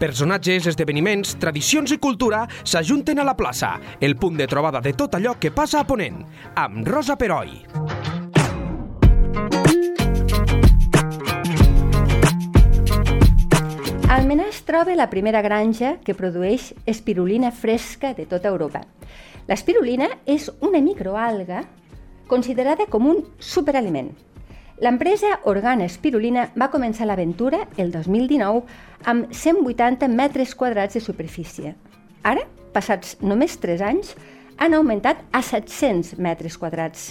Personatges, esdeveniments, tradicions i cultura s'ajunten a la plaça, el punt de trobada de tot allò que passa a Ponent, amb Rosa Peroi. Al Menà es troba la primera granja que produeix espirulina fresca de tota Europa. L'espirulina és una microalga considerada com un superaliment. L'empresa Organa Espirulina va començar l'aventura el 2019 amb 180 metres quadrats de superfície. Ara, passats només 3 anys, han augmentat a 700 metres quadrats.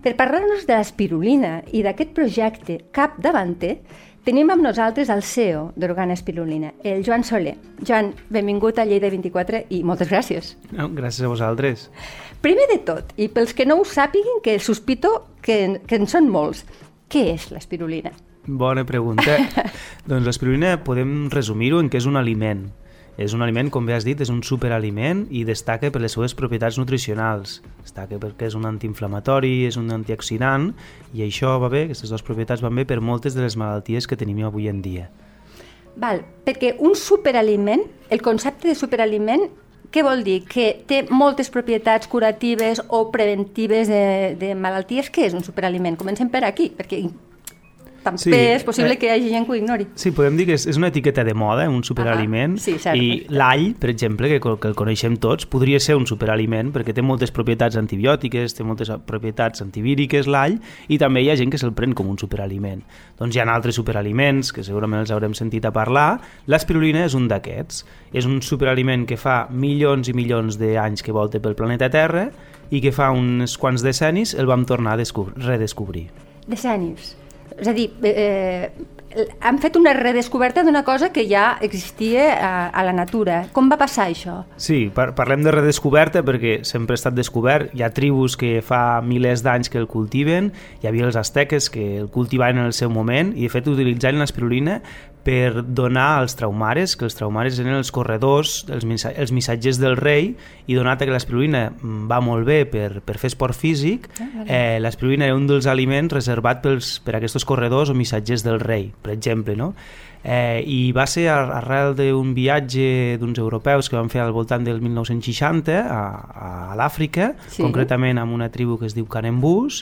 Per parlar-nos de l'espirulina i d'aquest projecte cap davanter, tenim amb nosaltres el CEO d'Organa Espirulina, el Joan Soler. Joan, benvingut a Lleida 24 i moltes gràcies. No, gràcies a vosaltres. Primer de tot, i pels que no ho sàpiguin, que sospito que, que en són molts, què és l'espirulina? Bona pregunta. doncs l'espirulina podem resumir-ho en que és un aliment. És un aliment, com bé has dit, és un superaliment i destaca per les seves propietats nutricionals. Destaca perquè és un antiinflamatori, és un antioxidant i això va bé, aquestes dues propietats van bé per moltes de les malalties que tenim avui en dia. Val, perquè un superaliment, el concepte de superaliment què vol dir? Que té moltes propietats curatives o preventives de, de malalties? Què és un superaliment? Comencem per aquí, perquè també sí, és possible eh, que hi hagi gent que ho ignori. Sí, podem dir que és, és una etiqueta de moda, un superaliment, ah, sí, cert, i l'all, per exemple, que, que el coneixem tots, podria ser un superaliment perquè té moltes propietats antibiòtiques, té moltes propietats antivíriques, l'all, i també hi ha gent que se'l pren com un superaliment. Doncs hi ha altres superaliments, que segurament els haurem sentit a parlar, l'espirulina és un d'aquests. És un superaliment que fa milions i milions d'anys que volta pel planeta Terra i que fa uns quants decennis el vam tornar a redescobrir. Decennis? És a dir, eh, han fet una redescoberta d'una cosa que ja existia a, a la natura. Com va passar això? Sí, par parlem de redescoberta perquè sempre ha estat descobert. Hi ha tribus que fa milers d'anys que el cultiven, hi havia els asteques que el cultivaven en el seu moment i de fet utilitzaven l'espirulina per donar als traumares, que els traumares eren els corredors, els, els missatgers del rei, i donat que l'espirulina va molt bé per, per fer esport físic, ah, eh, l'espirulina era un dels aliments reservat pels, per a aquests corredors o missatgers del rei, per exemple, no? Eh, I va ser arrel d'un viatge d'uns europeus que van fer al voltant del 1960 a, a l'Àfrica, sí. concretament amb una tribu que es diu Canembús,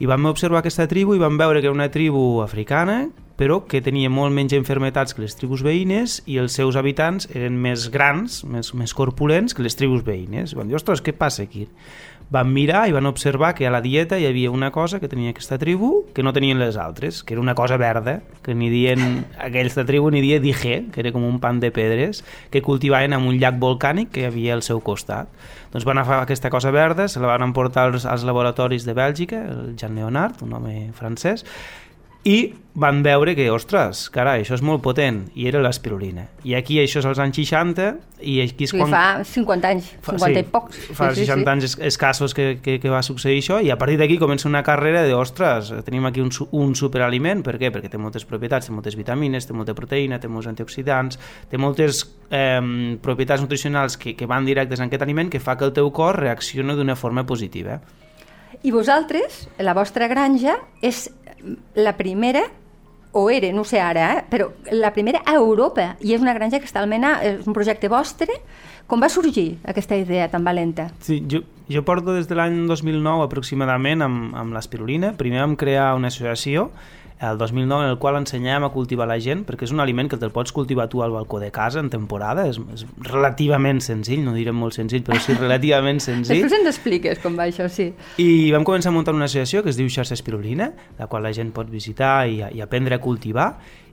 i vam observar aquesta tribu i vam veure que era una tribu africana però que tenia molt menys enfermetats que les tribus veïnes i els seus habitants eren més grans, més, més corpulents que les tribus veïnes. Van dir, ostres, què passa aquí? Van mirar i van observar que a la dieta hi havia una cosa que tenia aquesta tribu que no tenien les altres, que era una cosa verda, que ni dient, aquesta tribu ni dia dije, que era com un pan de pedres, que cultivaven en un llac volcànic que hi havia al seu costat. Doncs van agafar aquesta cosa verda, se la van emportar als, als laboratoris de Bèlgica, el Jean Leonard, un home francès, i van veure que, ostres, carai, això és molt potent, i era l'espirulina. I aquí això és als anys 60, i aquí és quan... I fa 50 anys, 50 sí, i pocs. Fa sí, 60 sí, sí. anys escassos que, que, que va succeir això, i a partir d'aquí comença una carrera de, ostres, tenim aquí un, un superaliment, per què? Perquè té moltes propietats, té moltes vitamines, té molta proteïna, té molts antioxidants, té moltes eh, propietats nutricionals que, que van directes en aquest aliment que fa que el teu cos reaccioni d'una forma positiva. I vosaltres, la vostra granja, és la primera o era, no sé ara, eh? però la primera a Europa, i és una granja que està al Mena, és un projecte vostre. Com va sorgir aquesta idea tan valenta? Sí, jo, jo porto des de l'any 2009 aproximadament amb, amb l'espirulina. Primer vam crear una associació el 2009 en el qual ensenyàvem a cultivar la gent perquè és un aliment que te'l pots cultivar tu al balcó de casa en temporada, és, és relativament senzill, no direm molt senzill, però sí relativament senzill. Després ens expliques com va això, sí. I vam començar a muntar una associació que es diu Xarxa Espirulina, la qual la gent pot visitar i, i aprendre a cultivar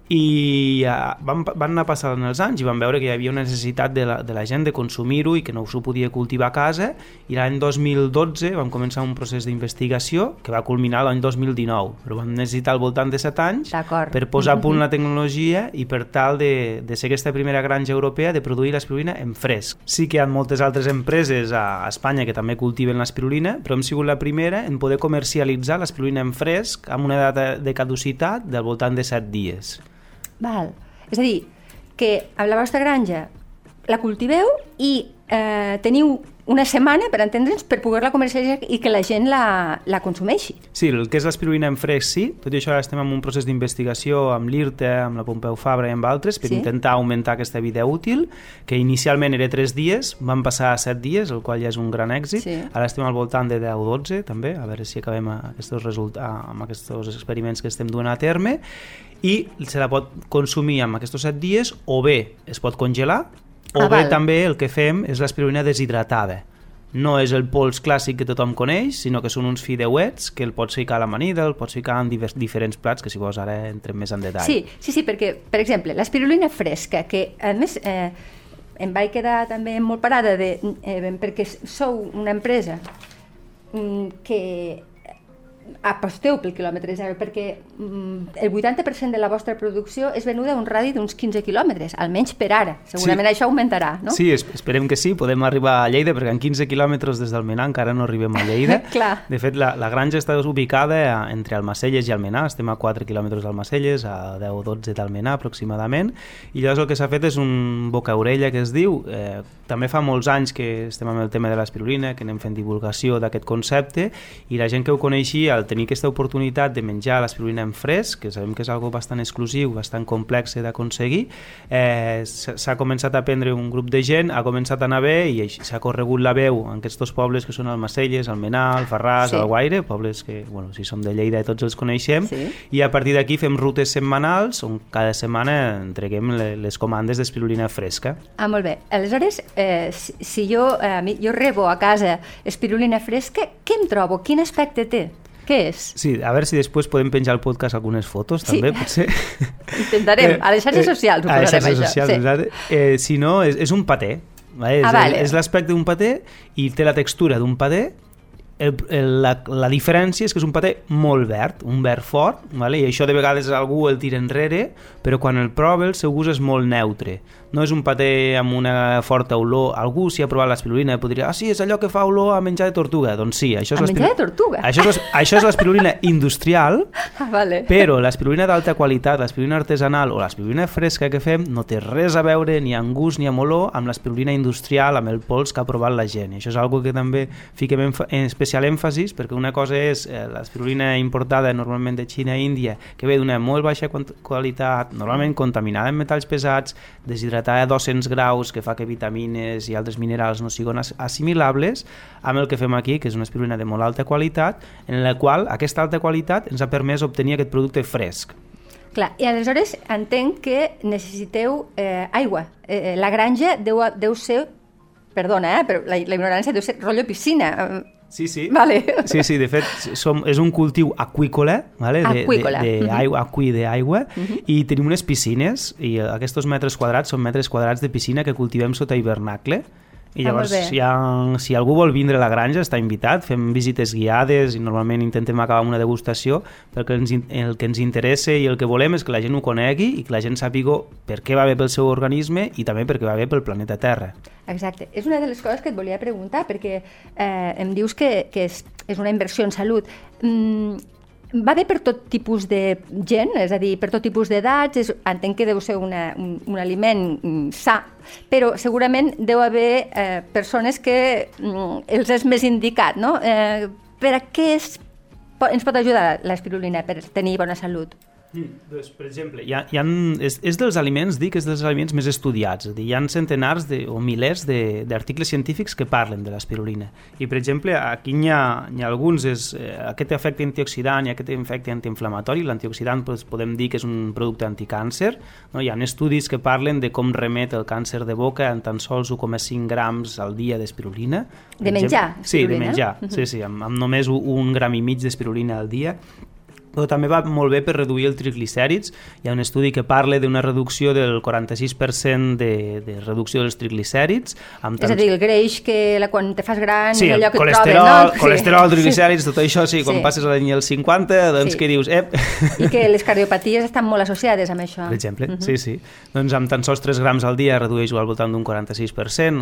i uh, van, van anar passant els anys i van veure que hi havia una necessitat de la, de la gent de consumir-ho i que no s'ho podia cultivar a casa i l'any 2012 vam començar un procés d'investigació que va culminar l'any 2019 però vam necessitar al voltant de 7 anys per posar a punt la tecnologia i per tal de, de ser aquesta primera granja europea de produir l'espirulina en fresc. Sí que hi ha moltes altres empreses a Espanya que també cultiven l'espirulina però hem sigut la primera en poder comercialitzar l'espirulina en fresc amb una data de caducitat del voltant de 7 dies. Val. És a dir, que a la vostra granja la cultiveu i eh, teniu una setmana, per entendre'ns, per poder-la comercialitzar i que la gent la, la consumeixi. Sí, el que és l'espirulina en fresc, sí. Tot i això ara estem en un procés d'investigació amb l'IRTA, amb la Pompeu Fabra i amb altres per Sí. intentar augmentar aquesta vida útil, que inicialment era 3 dies, van passar a 7 dies, el qual ja és un gran èxit. Sí. Ara estem al voltant de 10-12, també, a veure si acabem aquests resultats, amb aquests experiments que estem duent a terme, i se la pot consumir amb aquests 7 dies, o bé es pot congelar, o Ah, bé val. també el que fem és l'espirulina deshidratada. No és el pols clàssic que tothom coneix, sinó que són uns fideuets que el pots ficar a l'amanida, el pots ficar en divers, diferents plats, que si vols ara entrem més en detall. Sí, sí, sí, perquè, per exemple, l'espirulina fresca, que a més eh, em vaig quedar també molt parada de, eh, perquè sou una empresa mm, que aposteu pel quilòmetre zero, perquè mm, el 80% de la vostra producció és venuda a un radi d'uns 15 quilòmetres, almenys per ara. Segurament Sí. això augmentarà, no? Sí, es- esperem que sí, podem arribar a Lleida, perquè en 15 quilòmetres des d'Almenar encara no arribem a Lleida. Clar. De fet, la, la granja està ubicada a- entre Almacelles i Almenar, estem a 4 quilòmetres d'Almacelles, a 10 o 12 d'Almenar aproximadament, i llavors el que s'ha fet és un boca-orella que es diu, eh, també fa molts anys que estem amb el tema de l'espirulina, que anem fent divulgació d'aquest concepte, i la gent que ho coneixia, al tenir aquesta oportunitat de menjar l'espirulina en fresc, que sabem que és algo bastant exclusiu, bastant complex d'aconseguir, eh, s'ha començat a prendre un grup de gent, ha començat a anar bé i s'ha corregut la veu en aquests dos pobles que són Almacelles, Almenar, Alfarràs, Sí. Alguaire, pobles que, bueno, si som de Lleida tots els coneixem, Sí. i a partir d'aquí fem rutes setmanals on cada setmana entreguem le- les comandes d'espirulina fresca. Ah, molt bé. Aleshores, eh, si, jo, eh, jo rebo a casa espirulina fresca, què em trobo? Quin aspecte té? Què és? Sí, a veure si després podem penjar al podcast algunes fotos, Sí. també, potser. Intentarem. A les xarxes socials ho a les posarem, xarxes això, socials, sí. Eh, si no, és, és un paté. Vale? Ah, és vale. és l'aspecte d'un paté i té la textura d'un paté el, el, la, la diferència és que és un paté molt verd, un verd fort, vale? i això de vegades algú el tira enrere, però quan el prova el seu gust és molt neutre. No és un paté amb una forta olor. Algú, si ha provat l'espirulina, podria dir, ah, sí, és allò que fa olor a menjar de tortuga. Doncs sí, això és A menjar de tortuga? Això és, això és l'espirulina industrial, Ah, vale. però l'espirulina d'alta qualitat, l'espirulina artesanal o l'espirulina fresca que fem no té res a veure ni amb gust ni amb olor amb l'espirulina industrial, amb el pols que ha provat la gent. I això és algo que també fiquem en, especial èmfasis perquè una cosa és eh, l'espirulina importada normalment de Xina i Índia que ve d'una molt baixa qualitat, normalment contaminada amb metalls pesats, deshidratada a 200 graus que fa que vitamines i altres minerals no siguin as- assimilables amb el que fem aquí, que és una espirulina de molt alta qualitat, en la qual aquesta alta qualitat ens ha permès obtenir aquest producte fresc. Clar, i aleshores entenc que necessiteu eh, aigua. Eh, la granja deu, deu ser, perdona, eh, però la, la ignorància deu ser rotllo piscina. Sí, sí. Vale. Sí, sí, de fet, som, és un cultiu aquícola, vale? de, Aqüícola. de, de Mhm. aigua, aqui d'aigua, i tenim unes piscines, i aquests metres quadrats són metres quadrats de piscina que cultivem sota hivernacle, i Ah, llavors, bé. si, ha, si algú vol vindre a la granja, està invitat, fem visites guiades i normalment intentem acabar amb una degustació, perquè ens, el que ens interessa i el que volem és que la gent ho conegui i que la gent sàpiga per què va bé pel seu organisme i també perquè va bé pel planeta Terra. Exacte. És una de les coses que et volia preguntar, perquè eh, em dius que, que és, és una inversió en salut. Mm, va bé per tot tipus de gent, és a dir, per tot tipus d'edats, entenc que deu ser una, un, un aliment mm, sa, però segurament deu haver eh, persones que mm, els és més indicat, no? Eh, per a què po- ens pot ajudar l'espirulina per tenir bona salut? Mm, doncs, per exemple, hi ha, hi ha, és, és dels aliments, dic, és dels aliments més estudiats. És a dir, hi ha centenars de, o milers de- d'articles científics que parlen de l'espirulina. I, per exemple, aquí n'hi ha, hi ha alguns, és, eh, aquest efecte antioxidant i aquest efecte antiinflamatori. L'antioxidant doncs, podem dir que és un producte anticàncer. No? Hi ha estudis que parlen de com remet el càncer de boca en tan sols 1,5 grams al dia d'espirulina. De menjar exemple- Sí, de menjar. Sí, sí, amb, amb només un gram i mig d'espirulina al dia però també va molt bé per reduir els triglicèrids. Hi ha un estudi que parla d'una reducció del 46% de, de reducció dels triglicèrids. Amb És a dir, el greix que la, quan te fas gran Sí, és allò que et colesterol, trobes, no? colesterol, Sí. triglicèrids, tot això, sí, quan Sí. passes a l'any dels 50, doncs Sí. que dius, ep... I que les cardiopaties estan molt associades amb això. Per exemple, sí, sí. Doncs amb tan sols 3 grams al dia redueix-ho al voltant d'un 46% en,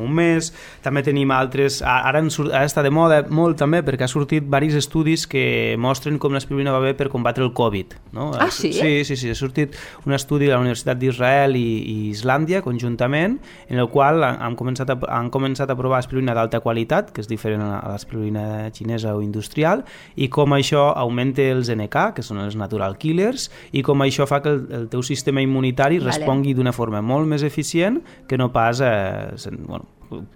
un mes. També tenim altres... Ara, en, sur- ara està de moda molt també perquè ha sortit diversos estudis que mostren com l'espirulina l'espirulina va bé per combatre el Covid. No? Ah, sí? Sí, sí, sí. Ha sortit un estudi de la Universitat d'Israel i, i Islàndia conjuntament en el qual han començat a, han començat a provar espirulina d'alta qualitat, que és diferent a l'espirulina xinesa o industrial, i com això augmenta els NK, que són els natural killers, i com això fa que el, el teu sistema immunitari vale. respongui d'una forma molt més eficient que no pas eh, bueno,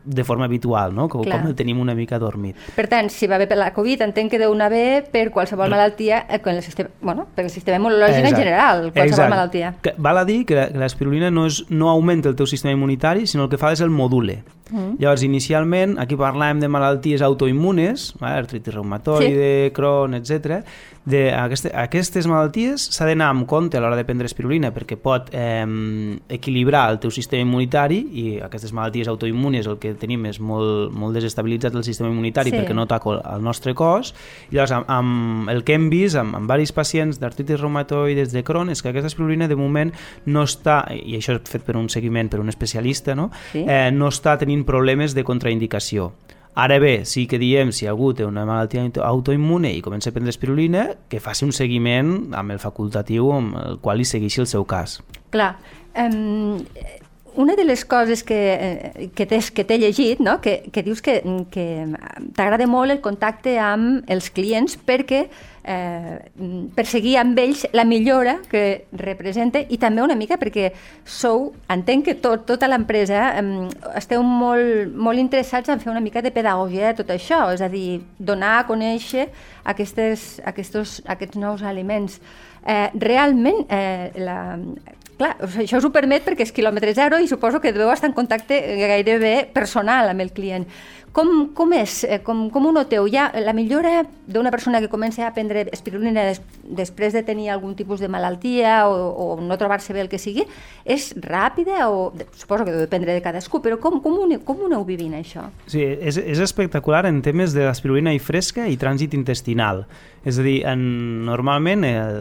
de forma habitual, no? com, com el tenim una mica dormit. Per tant, si va bé per la Covid, entenc que deu anar bé per qualsevol malaltia, eh, el sistema, bueno, per el sistema immunològic Exacte. en general, qualsevol Exacte. malaltia. Que val a dir que l'espirulina no, és, no augmenta el teu sistema immunitari, sinó el que fa és el module. Mm. Llavors, inicialment, aquí parlàvem de malalties autoimmunes, artritis reumatoide, sí. Crohn, etc. De aquestes, aquestes malalties s'ha d'anar amb compte a l'hora de prendre espirulina perquè pot eh, equilibrar el teu sistema immunitari i aquestes malalties autoimmunes el que tenim és molt, molt desestabilitzat el sistema immunitari sí. perquè no toca el nostre cos. I llavors, amb, amb el que hem vist amb, amb diversos pacients d'artritis reumatoides de Crohn és que aquesta espirulina de moment no està, i això és fet per un seguiment per un especialista, no? Sí. Eh, no està tenint tenint problemes de contraindicació. Ara bé, sí que diem, si algú té una malaltia autoimmune i comença a prendre espirulina, que faci un seguiment amb el facultatiu amb el qual li segueixi el seu cas. Clar. Um, una de les coses que, eh, que t'he que llegit, no? que, que dius que, que t'agrada molt el contacte amb els clients perquè eh, perseguir amb ells la millora que representa i també una mica perquè sou, entenc que tot, tota l'empresa eh, esteu molt, molt interessats en fer una mica de pedagogia de tot això, és a dir, donar a conèixer aquestes, aquests, aquests nous aliments. Eh, realment, eh, la, clar, això us ho permet perquè és quilòmetre zero i suposo que deveu estar en contacte gairebé personal amb el client. Com, com és? Eh, com, com ho noteu? Ja, la millora d'una persona que comença a prendre espirulina des, després de tenir algun tipus de malaltia o, o no trobar-se bé el que sigui, és ràpida o suposo que deu dependre de cadascú, però com, com, ho, com ho aneu vivint això? Sí, és, és espectacular en temes de l'espirulina i fresca i trànsit intestinal. És a dir, en, normalment el,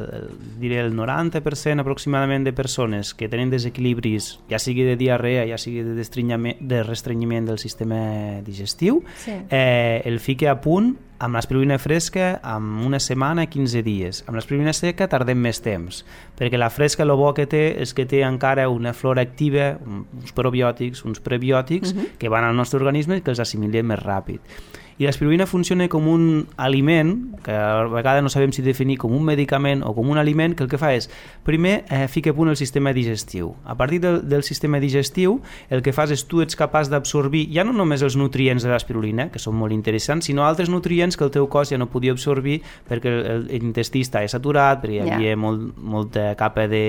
diré el 90% aproximadament de persones que tenen desequilibris, ja sigui de diarrea, ja sigui de, de restrenyiment del sistema digestiu, sí. eh, el fique a punt amb l'espirulina fresca amb una setmana, 15 dies. Amb l'espirulina seca tardem més temps, perquè la fresca el bo que té és que té encara una flora activa, uns probiòtics, uns prebiòtics, uh mhm. -huh. que van al nostre organisme i que els assimilem més ràpid i l'espirulina funciona com un aliment, que a vegades no sabem si definir com un medicament o com un aliment, que el que fa és, primer, eh, fica a punt el sistema digestiu. A partir del, del sistema digestiu, el que fas és tu ets capaç d'absorbir ja no només els nutrients de l'espirulina, que són molt interessants, sinó altres nutrients que el teu cos ja no podia absorbir perquè l'intestí està saturat, perquè hi havia yeah. molt, molta capa de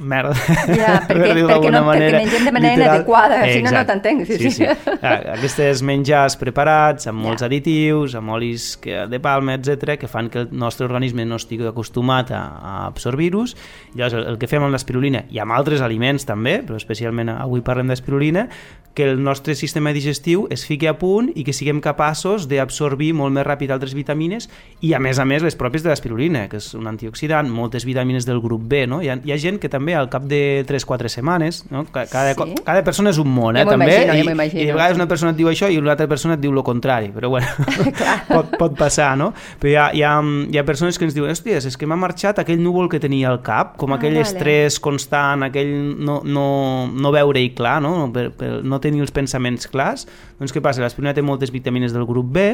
merda. Ja, perquè, perquè, no, manera, perquè mengem de manera literal. inadequada, Exacte. si no, no t'entenc. Sí, sí, sí. sí. Aquestes menjars preparats, amb molts ja. additius, amb olis que, de palma, etc que fan que el nostre organisme no estigui acostumat a, a absorbir-los. Llavors, el, el que fem amb l'espirulina, i amb altres aliments també, però especialment avui parlem d'espirulina, que el nostre sistema digestiu es fiqui a punt i que siguem capaços d'absorbir molt més ràpid altres vitamines i, a més a més, les pròpies de l'espirulina, que és un antioxidant, moltes vitamines del grup B, no? Hi ha, hi ha gent que també al cap de 3-4 setmanes, no? Cada, sí? cada persona és un món, eh, ja també, imagino, i, i de vegades una persona et diu això i una altra persona et diu el contrari, però bueno, pot, pot passar, no? Però hi ha, hi ha, hi ha persones que ens diuen, hòsties, és que m'ha marxat aquell núvol que tenia al cap, com ah, aquell vale. estrès constant, aquell no, no, no veure-hi clar, no? Per, per, no tenir els pensaments clars, doncs què passa? L'aspirina té moltes vitamines del grup B,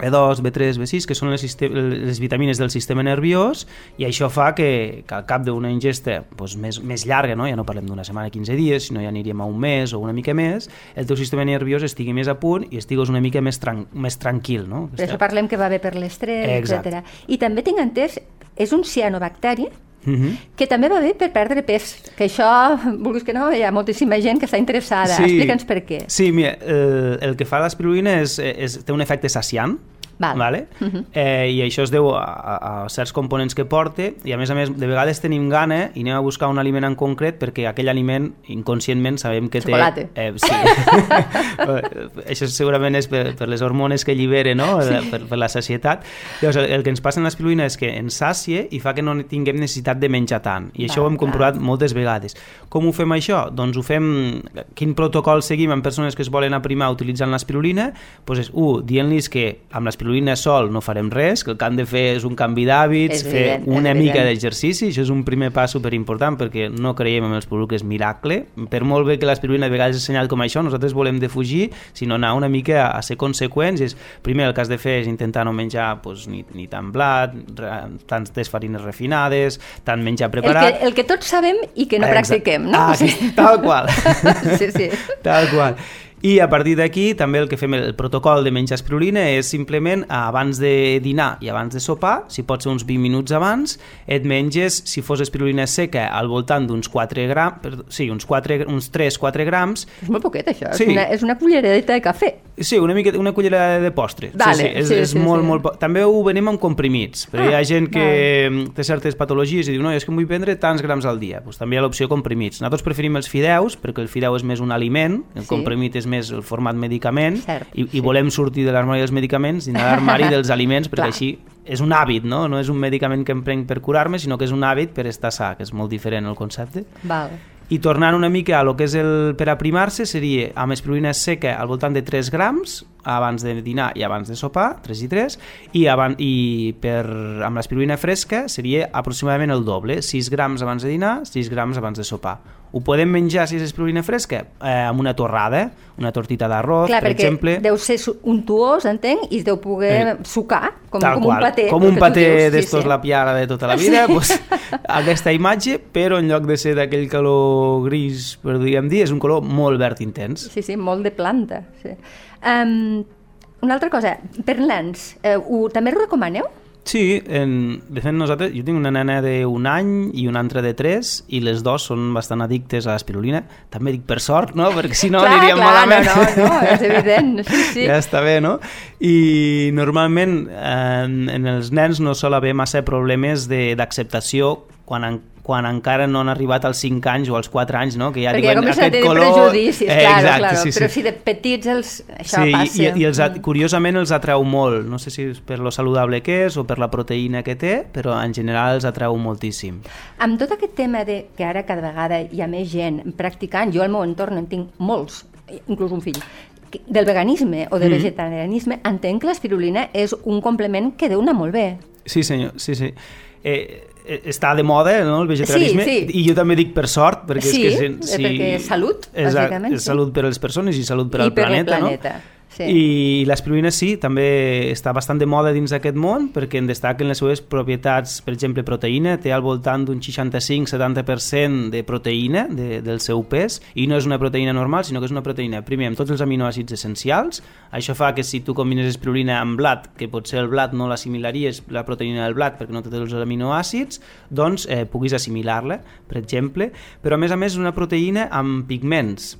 B2, B3, B6, que són les, les vitamines del sistema nerviós, i això fa que, que al cap d'una ingesta doncs, més, més llarga, no? ja no parlem d'una setmana, 15 dies, sinó ja aniríem a un mes o una mica més, el teu sistema nerviós estigui més a punt i estigues una mica més, tran més tranquil. No? Per això parlem que va bé per l'estrès, etc. I també tinc entès, és un cianobacteri -huh. que també va bé per perdre pes, que això, vulguis que no, hi ha moltíssima gent que està interessada. Sí, Explica'ns per què. Sí, mira, el, el que fa l'espirulina és, és, té un efecte saciant, Val. Vale? Uh -huh. eh, I això es deu a, a, a certs components que porta i a més a més de vegades tenim gana i anem a buscar un aliment en concret perquè aquell aliment inconscientment sabem que Chocolate. té... Eh, sí. això segurament és per, per les hormones que allibera, no? Sí. Per, per la sacietat. Llavors, el, el que ens passa en l'espirulina és que ens sàcie i fa que no tinguem necessitat de menjar tant. I Va, això ho hem comprovat clar. moltes vegades. Com ho fem això? Doncs ho fem... Quin protocol seguim amb persones que es volen aprimar utilitzant l'espirulina? Doncs és, un, dient-los que amb l'espirulina l'espirulina sol no farem res, que el que han de fer és un canvi d'hàbits, fer evident, una mica d'exercici, això és un primer pas superimportant perquè no creiem en els productes miracle. Per molt bé que l'espirulina de vegades és senyal com això, nosaltres volem defugir, sinó anar una mica a, a ser conseqüents. És, primer el que has de fer és intentar no menjar pues, ni, ni tant blat, tantes farines refinades, tant menjar El preparat... que, el que tots sabem i que no Exacte. practiquem, no? Ah, sí, tal qual. sí, sí. Tal qual. I a partir d'aquí també el que fem el protocol de menjar espirulina és simplement abans de dinar i abans de sopar, si pot ser uns 20 minuts abans, et menges, si fos espirulina seca, al voltant d'uns 4 grams, sí, uns, 4, uns 3-4 grams, És molt poquet, això. Sí. És, una, és una culleradeta de cafè. Sí, una mica una cullerada de postre. Vale, sí, sí, és, sí, és sí, molt, sí. molt... També ho venim amb comprimits, però hi ha Ah, gent que té certes patologies i diu, no, és que vull prendre tants grams al dia. Pues, també hi ha l'opció comprimits. Nosaltres preferim els fideus, perquè el fideu és més un aliment, el Sí. comprimit és més el format medicament, Cert, i, i sí. volem sortir de l'armari dels medicaments i anar a l'armari dels aliments, perquè Clar. així és un hàbit, no? No és un medicament que em prenc per curar-me, sinó que és un hàbit per estar sa, que és molt diferent el concepte. Val. I tornant una mica a lo que és el per aprimar-se, seria amb espirulina seca al voltant de 3 grams abans de dinar i abans de sopar, 3 i 3, i, abans, i per, amb l'espirulina fresca seria aproximadament el doble, 6 grams abans de dinar, 6 grams abans de sopar. Ho podem menjar, si és espirulina fresca, eh, amb una torrada, una tortita Clar, per exemple. deu ser untuós, entenc, i es deu poder Eh, sucar, com, Tal com qual. un paté. Com un paté d'estos la piara de tota la vida, Sí. pues, aquesta imatge, però en lloc de ser d'aquell color gris, per diguem dir, és un color molt verd intens. Sí, sí, molt de planta. Sí. Um, una altra cosa, per nens, eh, ho, també ho recomaneu? Sí, en, de fet nosaltres, jo tinc una nena d'un any i una altra de tres i les dos són bastant addictes a l'espirulina. També dic per sort, no? Perquè si no clar, aniríem clar, malament. No, no, no, és evident. Sí, sí. Ja està bé, no? I normalment en, en els nens no sol haver massa problemes de- d'acceptació quan, quan encara no han arribat als 5 anys o als 4 anys, no? Que ja Perquè ja diuen comencen a aquest tenir color... prejudicis, Eh, claro, exacte, claro. sí, sí. però si de petits els, això sí, passa. i, i els, Mm. curiosament els atreu molt, no sé si és per lo saludable que és o per la proteïna que té, però en general els atreu moltíssim. Amb tot aquest tema de que ara cada vegada hi ha més gent practicant, jo al meu entorn en tinc molts, inclús un fill, del veganisme o del Mm. vegetarianisme, entenc que l'espirulina és un complement que deu anar molt bé. Sí, senyor, sí, sí. Eh, està de moda, no?, el vegetarianisme, Sí, sí. i jo també dic per sort, perquè Sí, és que... eh, perquè és salut, Exacte, bàsicament, és sí. salut per a les persones i salut per I al per planeta, planeta, no? Sí. I l'espirulina sí, també està bastant de moda dins d'aquest món perquè en destaquen les seves propietats, per exemple, proteïna, té al voltant d'un 65-70% de proteïna de, del seu pes i no és una proteïna normal, sinó que és una proteïna, primer, amb tots els aminoàcids essencials, això fa que si tu combines espirulina amb blat, que potser el blat no l'assimilaries, la proteïna del blat, perquè no té tots els aminoàcids, doncs eh, puguis assimilar-la, per exemple, però a més a més és una proteïna amb pigments,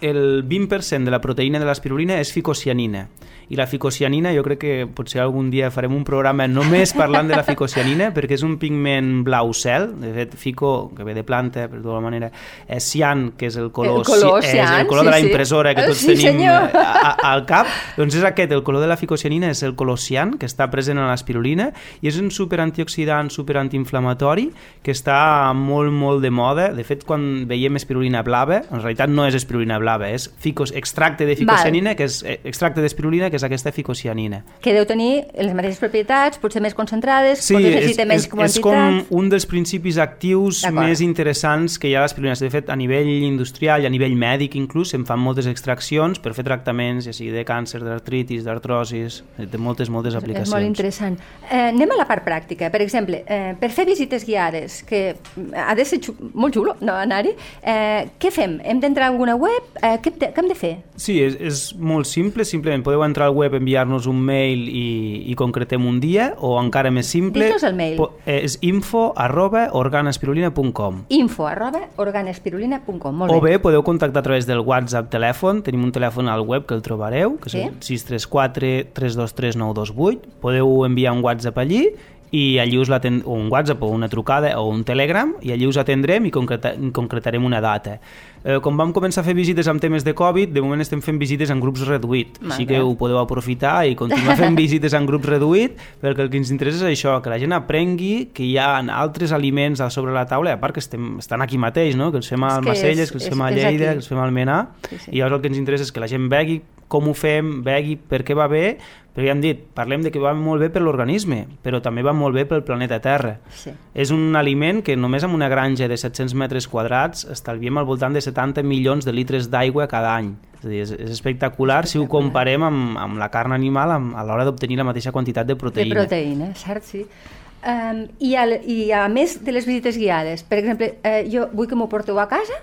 el 20% de la proteïna de l'espirulina és ficocianina i la ficocianina jo crec que potser algun dia farem un programa només parlant de la ficocianina perquè és un pigment blau cel de fet fico, que ve de planta per d'alguna manera, és cian, que és el color, El color ci- és cian, el color sí, de la sí. impressora que Eh, tots sí, tenim senyor. a, a, al cap doncs és aquest, el color de la ficocianina és el color cian que està present en l'espirulina i és un super antioxidant, super antiinflamatori que està molt, molt de moda de fet quan veiem espirulina blava en realitat no és espirulina blava, és ficos, extracte de ficocianina, que és eh, extracte d'espirulina, que és aquesta ficocianina. Que deu tenir les mateixes propietats, potser més concentrades, potser necessita és, quantitat... és com un dels principis actius més interessants que hi ha a l'espirulina. De fet, a nivell industrial i a nivell mèdic inclús se'n fan moltes extraccions per fer tractaments, ja sigui de càncer, d'artritis, d'artrosis, de moltes, moltes aplicacions. És molt interessant. Eh, anem a la part pràctica. Per exemple, eh, per fer visites guiades, que ha de ser xu molt xulo no, anar-hi, eh, què fem? Hem d'entrar a alguna web? Eh, què, què hem de fer? Sí, és, és molt simple, simplement podeu entrar al web, enviar-nos un mail i, i concretem un dia, o encara més simple... Digues el mail. po- És info arroba organespirulina.com info arroba organespirulina.com. Molt O bé. bé podeu contactar a través del WhatsApp telèfon, tenim un telèfon al web que el trobareu, que Sí. és el 634 323 928. Podeu enviar un WhatsApp allí i allí us l'aten- o un WhatsApp o una trucada o un Telegram i allí us atendrem i concreta concretarem una data. Eh, com vam començar a fer visites amb temes de Covid, de moment estem fent visites en grups reduïts, Molt així que ho podeu aprofitar i continuar fent visites en grups reduïts perquè el que ens interessa és això, que la gent aprengui que hi ha altres aliments a sobre la taula, a part que estem, estan aquí mateix, no? que els fem a És que els fem a Lleida, que els fem al Almenar, Sí, sí. i llavors el que ens interessa és que la gent vegi com ho fem, begui, per què va bé, però ja hem dit, parlem de que va molt bé per l'organisme, però també va molt bé pel planeta Terra. Sí. És un aliment que només amb una granja de 700 metres quadrats estalviem al voltant de 70 milions de litres d'aigua cada any. És dir, és, és espectacular si ho comparem amb, amb la carn animal amb, a l'hora d'obtenir la mateixa quantitat de De proteïna. proteïna, cert, sí. Um, i, al, I a més de les visites guiades, per exemple, eh, jo vull que m'ho porteu a casa,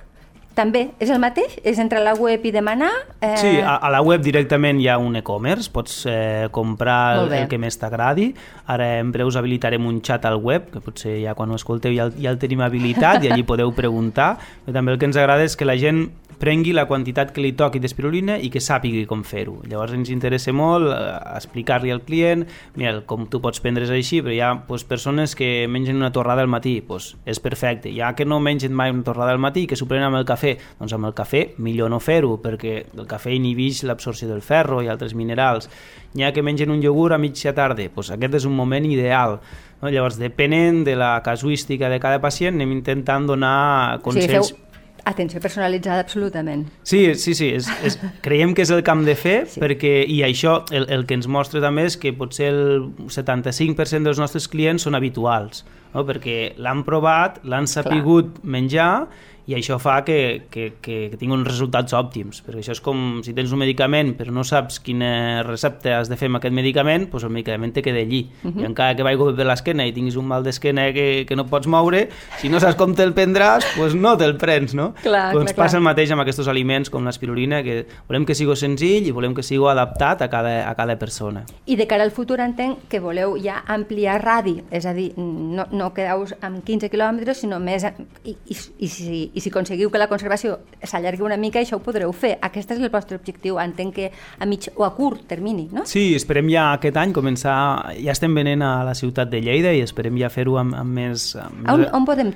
també és el mateix? És entrar a la web i demanar? Eh... Sí, a, a la web directament hi ha un e-commerce, pots eh, comprar el, el que més t'agradi. Ara en breus habilitarem un xat al web, que potser ja quan ho escolteu ja, el- ja el tenim habilitat i allí podeu preguntar. Però també el que ens agrada és que la gent prengui la quantitat que li toqui d'espirulina i que sàpigui com fer-ho. Llavors ens interessa molt eh, explicar-li al client mira, com tu pots prendre és així, però hi ha pues, persones que mengen una torrada al matí, pues, és perfecte. Hi ha que no mengen mai una torrada al matí, que s'ho prenen amb el cafè, doncs amb el cafè millor no fer-ho, perquè el cafè inhibix l'absorció del ferro i altres minerals. Hi ha que mengen un iogurt a mitja tarda, doncs aquest és un moment ideal. No? Llavors, depenent de la casuística de cada pacient, anem intentant donar O sigui, consells... feu atenció personalitzada absolutament. Sí, sí, sí, és, és, creiem que és el camp de fer Sí. perquè, i això el, el que ens mostra també és que potser el 75% dels nostres clients són habituals, no? perquè l'han provat, l'han sapigut menjar i això fa que, que, que, que tingui uns resultats òptims, perquè això és com si tens un medicament però no saps quina recepta has de fer amb aquest medicament, doncs el medicament te queda allí. Uh -huh. I encara que vagi per l'esquena i tinguis un mal d'esquena que, que no pots moure, si no saps com te'l prendràs, doncs no te'l prens, no? Clar, doncs clar, passa clar. el mateix amb aquests aliments com l'espirulina, que volem que sigui senzill i volem que sigui adaptat a cada, a cada persona. I de cara al futur entenc que voleu ja ampliar radi, és a dir, no, no quedeu amb 15 quilòmetres, sinó més... I, i, i, si, I si aconseguiu que la conservació s'allargui una mica, això ho podreu fer. Aquest és el vostre objectiu, entenc que a mig o a curt termini, no? Sí, esperem ja aquest any començar... Ja estem venent a la ciutat de Lleida i esperem ja fer-ho amb, amb més... Amb On, on podem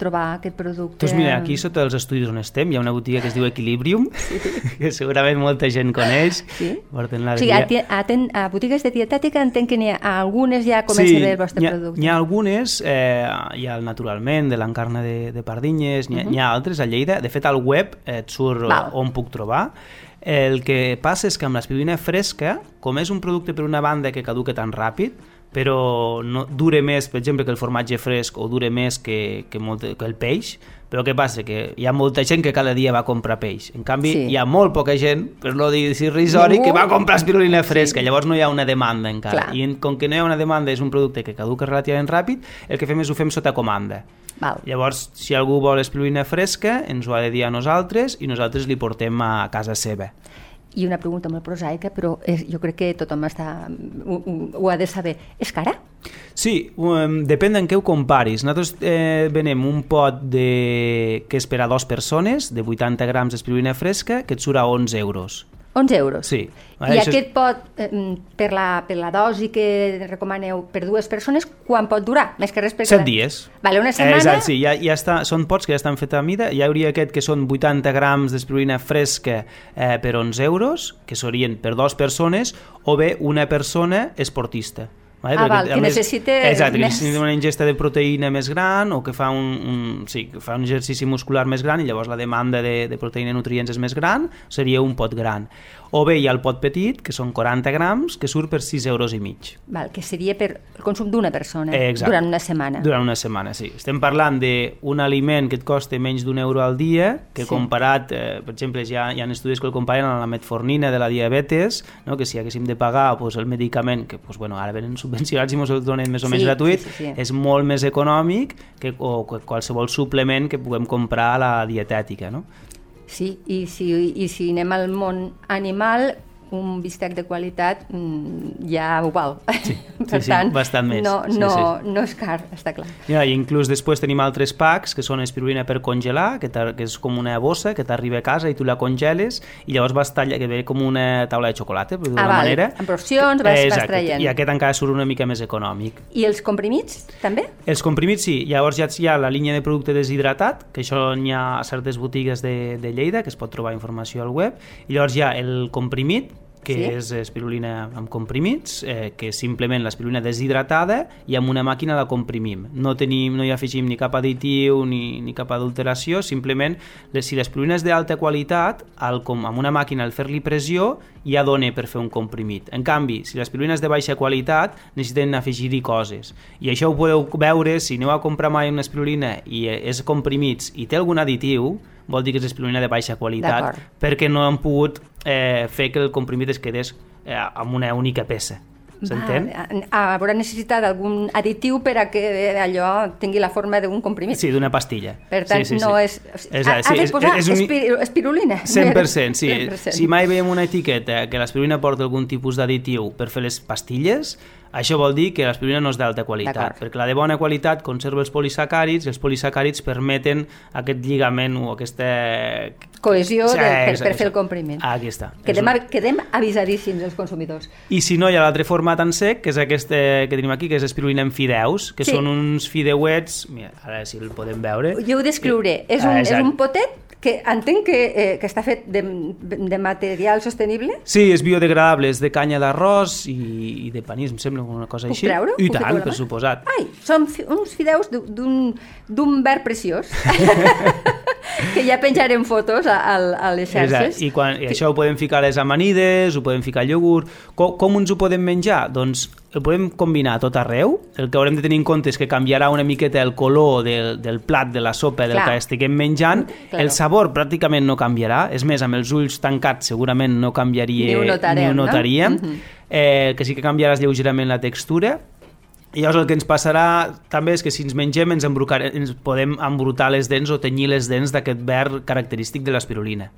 trobar aquest producte? Doncs mira, aquí sota els estudis on estem hi ha una botiga que es diu Equilibrium, que segurament molta gent coneix. Sí? La O sigui, a, a, ten, a botigues de dietètica entenc que n'hi ha algunes ja comença sí, a el vostre ha, producte. N'hi ha algunes, eh, hi ha el Naturalment, de l'encarna de, de Pardinyes, n'hi ha, uh -huh. Ha altres a Lleida. De fet, al web et surt Val. on puc trobar. El que passa és que amb l'aspirulina fresca, com és un producte per una banda que caduca tan ràpid, però no, dure més, per exemple, que el formatge fresc o dure més que, que, molt, que el peix, però què passa? Que hi ha molta gent que cada dia va a comprar peix. En canvi, Sí. hi ha molt poca gent, per no dir irrisori, Ningú. que va a comprar espirulina fresca. Llavors no hi ha una demanda encara. Clar. I com que no hi ha una demanda, és un producte que caduca relativament ràpid, el que fem és ho fem sota comanda. Val. Llavors, si algú vol espirulina fresca, ens ho ha de dir a nosaltres i nosaltres li portem a casa seva. I una pregunta molt prosaica, però és, jo crec que tothom està, ho, ho, ha de saber. És cara? Sí, um, depèn en què ho comparis. Nosaltres eh, venem un pot de... que és per a dues persones, de 80 grams d'espirulina fresca, que et surt a 11 euros. 11 euros. Sí. I Això aquest pot, eh, per, la, per la dosi que recomaneu per dues persones, quan pot durar? Més que res. Set dies. Vale, una setmana... Eh, exacte, sí, ja, ja està, són pots que ja estan fets a mida, hi hauria aquest que són 80 grams d'espirulina fresca eh, per 11 euros, que serien per dues persones, o bé una persona esportista. Vale? Ah, Perquè, val, que necessite exacte, que més. necessita una ingesta de proteïna més gran o que fa un, un, sí, que fa un exercici muscular més gran i llavors la demanda de, de proteïna i nutrients és més gran, seria un pot gran. O bé hi ha el pot petit, que són 40 grams, que surt per 6 euros i mig. Val, que seria per el consum d'una persona Eh, exacte. durant una setmana. Durant una setmana, sí. Estem parlant d'un aliment que et costa menys d'un euro al dia, que Sí. comparat, eh, per exemple, hi ha, hi ha estudis que el comparen amb la metformina de la diabetes, no? que si haguéssim de pagar pues, el medicament, que pues, bueno, ara venen subvencionats i ens el donen més o Sí, menys gratuït, sí, sí, sí. és molt més econòmic que, o que qualsevol suplement que puguem comprar a la dietètica. No? Sí, i si, i si anem al món animal, un bistec de qualitat mm, ja ho val. Sí, per sí, sí, tant, bastant més. No, Sí, no, sí. no és car, està clar. Ja, I inclús després tenim altres packs que són espirulina per congelar, que, que és com una bossa que t'arriba a casa i tu la congeles i llavors vas tallar, que ve com una taula de xocolata, per Ah, d'una val, manera. en porcions vas- vas traient. I aquest encara surt una mica més econòmic. I els comprimits, també? Els comprimits sí, llavors ja hi ha la línia de producte deshidratat, que això n'hi ha a certes botigues de, de Lleida, que es pot trobar informació al web, i llavors hi ha el comprimit, que Sí. és espirulina amb comprimits, eh, que és simplement l'espirulina deshidratada i amb una màquina la comprimim. No, tenim, no hi afegim ni cap additiu ni, ni cap adulteració, simplement les, si l'espirulina és d'alta qualitat, al, com, amb una màquina al fer-li pressió ja dona per fer un comprimit. En canvi, si l'espirulina és de baixa qualitat, necessiten afegir-hi coses. I això ho podeu veure si aneu a comprar mai una espirulina i eh, és comprimits i té algun additiu, vol dir que és espirulina de baixa qualitat perquè no han pogut eh, fer que el comprimit es quedés eh, amb una única peça. S'entén? Va, haurà necessitat d'algun additiu per a que allò tingui la forma d'un comprimit. Sí, d'una pastilla. Per tant, sí, sí, no sí. és... És, ha, sí, ha de és- posar és un- espiru- espirulina. 100%, sí. 100%. Si mai veiem una etiqueta que l'aspirulina porta algun tipus d'additiu per fer les pastilles, això vol dir que l'aspirulina no és d'alta qualitat, perquè la de bona qualitat conserva els polisacàrids i els polisacàrids permeten aquest lligament o aquesta... Cohesió Sí, del, per, per fer el comprimit. Aquí està. Quedem, un- quedem avisadíssims els consumidors. I si no, hi ha l'altre format en sec, que és aquest eh, que tenim aquí, que és espirulina en fideus, que Sí. són uns fideuets... Mira, ara si el podem veure. Jo ho descriuré. És un, Ah, és un potet que entenc que, eh, que està fet de, de material sostenible. Sí, és biodegradable, és de canya d'arròs i, i de panís, em sembla una cosa Puc així. treure? I Puc tant, per suposat. Ai, són fi uns fideus d'un verd preciós que ja penjarem fotos a, a, a les xarxes. Exacte. I, quan, I això ho podem ficar a les amanides, ho podem ficar al iogurt... Com, com ens ho podem menjar? Doncs el podem combinar tot arreu. El que haurem de tenir en compte és que canviarà una miqueta el color del, del plat, de la sopa, del Clar. que estiguem menjant. Claro. El sabor pràcticament no canviarà. És més, amb els ulls tancats segurament no canviaria... Ni ho notarem, ni ho no? notaríem. Mhm. eh, que sí que canviarà és lleugerament la textura. I llavors el que ens passarà també és que si ens mengem ens, ens podem embrutar les dents o tenyir les dents d'aquest verd característic de l'espirulina.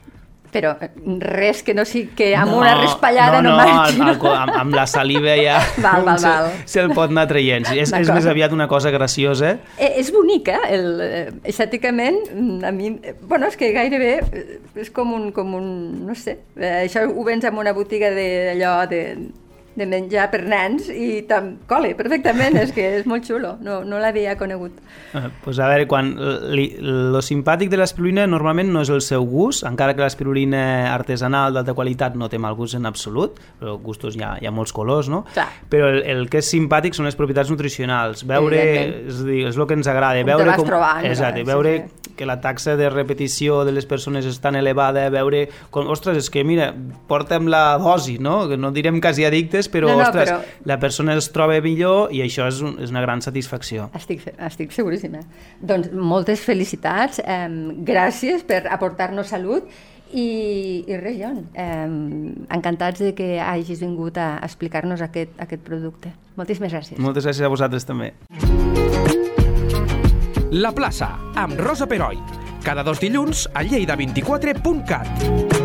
Però eh, res que no sigui que amb una raspallada no, no, marxi. al- al- amb, amb la saliva ja Val, val, val. se'l pot anar traient. És, és més aviat una cosa graciosa. Eh, és bonica, el, eh, estèticament, mm, a mi, eh, bueno, és que gairebé eh, és com un, com un no sé, eh, això ho vens en una botiga d'allò de, de menjar per nens i tam, cole perfectament, és que és molt xulo, no, no l'havia conegut. Eh, pues a veure, quan li, lo simpàtic de l'espirulina normalment no és el seu gust, encara que l'espirulina artesanal d'alta qualitat no té mal gust en absolut, però gustos hi ha, hi ha molts colors, no? Clar. Però el, el que és simpàtic són les propietats nutricionals. Veure, és, dir, és el que ens agrada. Com veure vas trobant, Exacte, sí, veure sí. que la taxa de repetició de les persones és tan elevada, veure... Com, ostres, és que mira, porta'm la dosi, no? Que no direm quasi addictes, però, No, no, ostres, però- la persona es troba millor i això és, un, és una gran satisfacció. Estic, estic seguríssima. Doncs moltes felicitats, eh, gràcies per aportar-nos salut i, i res, Jon, eh, encantats de que hagis vingut a explicar-nos aquest, aquest producte. Moltíssimes gràcies. Moltes gràcies a vosaltres també. La plaça, amb Rosa Peroi. Cada dos dilluns a lleida24.cat.